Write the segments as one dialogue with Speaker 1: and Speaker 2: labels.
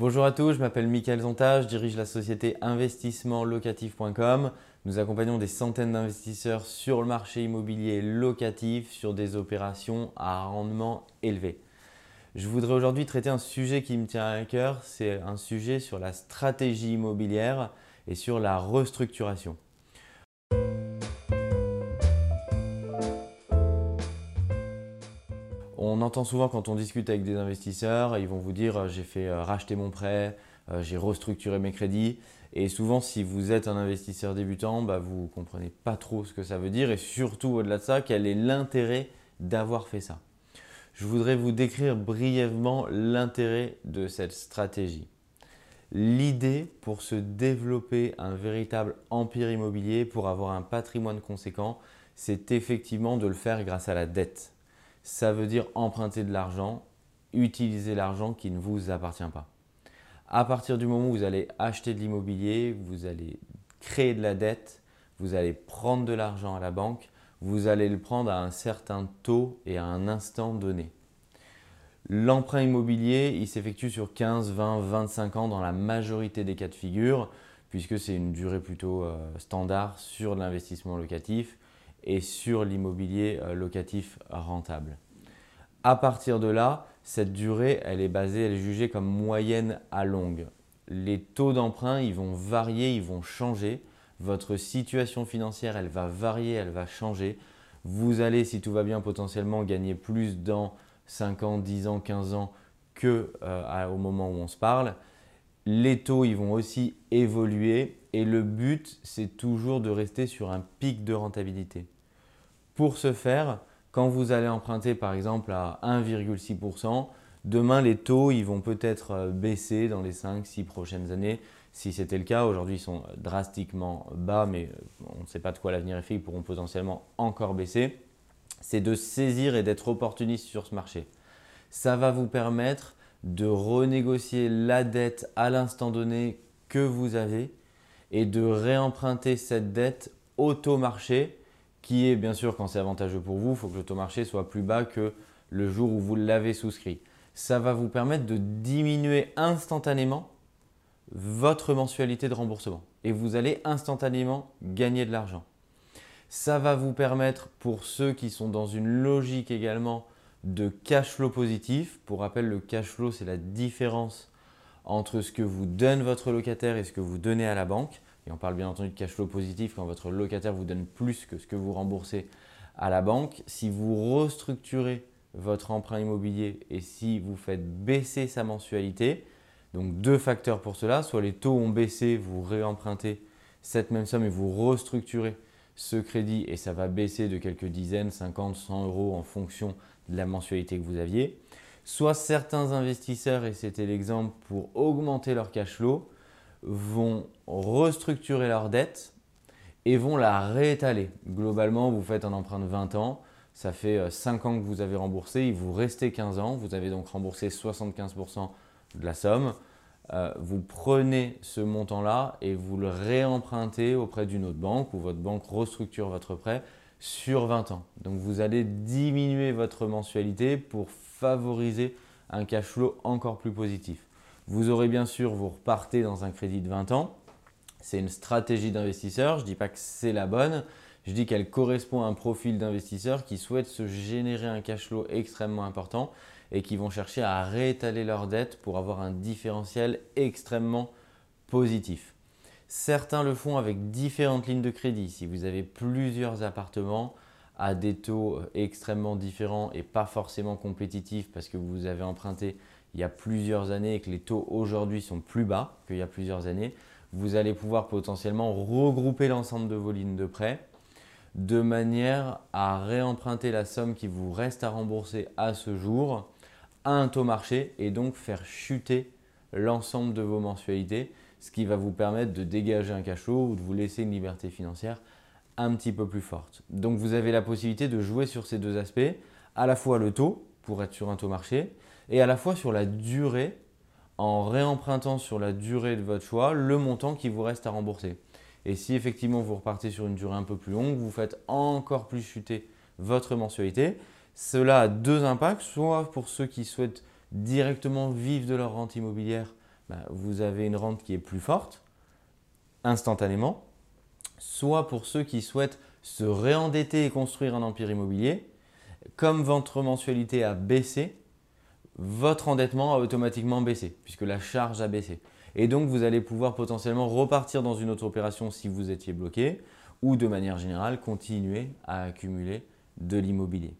Speaker 1: Bonjour à tous, je m'appelle Mickaël Zonta, je dirige la société investissementlocatif.com. Nous accompagnons des centaines d'investisseurs sur le marché immobilier locatif sur des opérations à rendement élevé. Je voudrais aujourd'hui traiter un sujet qui me tient à cœur, c'est un sujet sur la stratégie immobilière et sur la restructuration. On entend souvent quand on discute avec des investisseurs, ils vont vous dire euh, j'ai fait euh, racheter mon prêt, euh, j'ai restructuré mes crédits. Et souvent, si vous êtes un investisseur débutant, bah, vous ne comprenez pas trop ce que ça veut dire et surtout au-delà de ça, quel est l'intérêt d'avoir fait ça? Je voudrais vous décrire brièvement l'intérêt de cette stratégie. L'idée pour se développer un véritable empire immobilier, pour avoir un patrimoine conséquent, c'est effectivement de le faire grâce à la dette. Ça veut dire emprunter de l'argent, utiliser l'argent qui ne vous appartient pas. À partir du moment où vous allez acheter de l'immobilier, vous allez créer de la dette, vous allez prendre de l'argent à la banque, vous allez le prendre à un certain taux et à un instant donné. L'emprunt immobilier, il s'effectue sur 15, 20, 25 ans dans la majorité des cas de figure, puisque c'est une durée plutôt euh, standard sur l'investissement locatif et sur l'immobilier euh, locatif rentable. À partir de là, cette durée, elle est basée, elle est jugée comme moyenne à longue. Les taux d'emprunt, ils vont varier, ils vont changer. Votre situation financière, elle va varier, elle va changer. Vous allez, si tout va bien, potentiellement gagner plus dans 5 ans, 10 ans, 15 ans que euh, au moment où on se parle. Les taux, ils vont aussi évoluer et le but, c'est toujours de rester sur un pic de rentabilité. Pour ce faire, quand vous allez emprunter par exemple à 1,6%, demain les taux ils vont peut-être euh, baisser dans les 5-6 prochaines années. Si c'était le cas, aujourd'hui ils sont drastiquement bas, mais euh, on ne sait pas de quoi l'avenir est fait, ils pourront potentiellement encore baisser. C'est de saisir et d'être opportuniste sur ce marché. Ça va vous permettre de renégocier la dette à l'instant donné que vous avez et de réemprunter cette dette au taux marché qui est bien sûr quand c'est avantageux pour vous, il faut que le taux marché soit plus bas que le jour où vous l'avez souscrit. Ça va vous permettre de diminuer instantanément votre mensualité de remboursement et vous allez instantanément gagner de l'argent. Ça va vous permettre pour ceux qui sont dans une logique également de cash flow positif. Pour rappel, le cash flow, c'est la différence entre ce que vous donne votre locataire et ce que vous donnez à la banque. Et on parle bien entendu de cash flow positif quand votre locataire vous donne plus que ce que vous remboursez à la banque. Si vous restructurez votre emprunt immobilier et si vous faites baisser sa mensualité, donc deux facteurs pour cela, soit les taux ont baissé, vous réempruntez cette même somme et vous restructurez ce crédit et ça va baisser de quelques dizaines, 50, 100 euros en fonction de la mensualité que vous aviez. Soit certains investisseurs, et c'était l'exemple pour augmenter leur cash flow, vont restructurer leur dette et vont la réétaler. Globalement, vous faites un emprunt de 20 ans, ça fait 5 euh, ans que vous avez remboursé, il vous restait 15 ans, vous avez donc remboursé 75% de la somme. Euh, vous prenez ce montant-là et vous le réempruntez auprès d'une autre banque ou votre banque restructure votre prêt sur 20 ans. Donc vous allez diminuer votre mensualité pour favoriser un cash flow encore plus positif. Vous aurez bien sûr, vous repartez dans un crédit de 20 ans. C'est une stratégie d'investisseur. Je ne dis pas que c'est la bonne. Je dis qu'elle correspond à un profil d'investisseur qui souhaite se générer un cash flow extrêmement important et qui vont chercher à réétaler leurs dettes pour avoir un différentiel extrêmement positif. Certains le font avec différentes lignes de crédit. Si vous avez plusieurs appartements à des taux extrêmement différents et pas forcément compétitifs parce que vous avez emprunté il y a plusieurs années et que les taux aujourd'hui sont plus bas qu'il y a plusieurs années, vous allez pouvoir potentiellement regrouper l'ensemble de vos lignes de prêt de manière à réemprunter la somme qui vous reste à rembourser à ce jour à un taux marché et donc faire chuter l'ensemble de vos mensualités, ce qui va vous permettre de dégager un cash flow ou de vous laisser une liberté financière un petit peu plus forte. Donc vous avez la possibilité de jouer sur ces deux aspects, à la fois le taux pour être sur un taux marché et à la fois sur la durée en réempruntant sur la durée de votre choix le montant qui vous reste à rembourser. Et si effectivement vous repartez sur une durée un peu plus longue, vous faites encore plus chuter votre mensualité. Cela a deux impacts, soit pour ceux qui souhaitent directement vivre de leur rente immobilière, bah, vous avez une rente qui est plus forte instantanément, soit pour ceux qui souhaitent se réendetter et construire un empire immobilier, comme votre mensualité a baissé, votre endettement a automatiquement baissé, puisque la charge a baissé. Et donc, vous allez pouvoir potentiellement repartir dans une autre opération si vous étiez bloqué, ou de manière générale, continuer à accumuler de l'immobilier.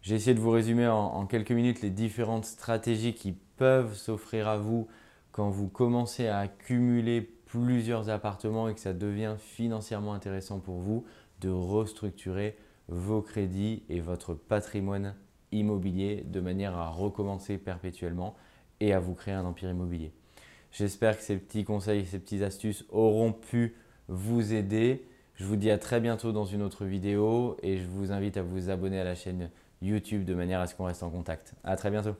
Speaker 1: J'ai essayé de vous résumer en, quelques minutes les différentes stratégies qui peuvent s'offrir à vous quand vous commencez à accumuler plusieurs appartements et que ça devient financièrement intéressant pour vous de restructurer vos crédits et votre patrimoine immobilier de manière à recommencer perpétuellement et à vous créer un empire immobilier. J'espère que ces petits conseils, ces petites astuces auront pu vous aider. Je vous dis à très bientôt dans une autre vidéo et je vous invite à vous abonner à la chaîne YouTube de manière à ce qu'on reste en contact. À très bientôt.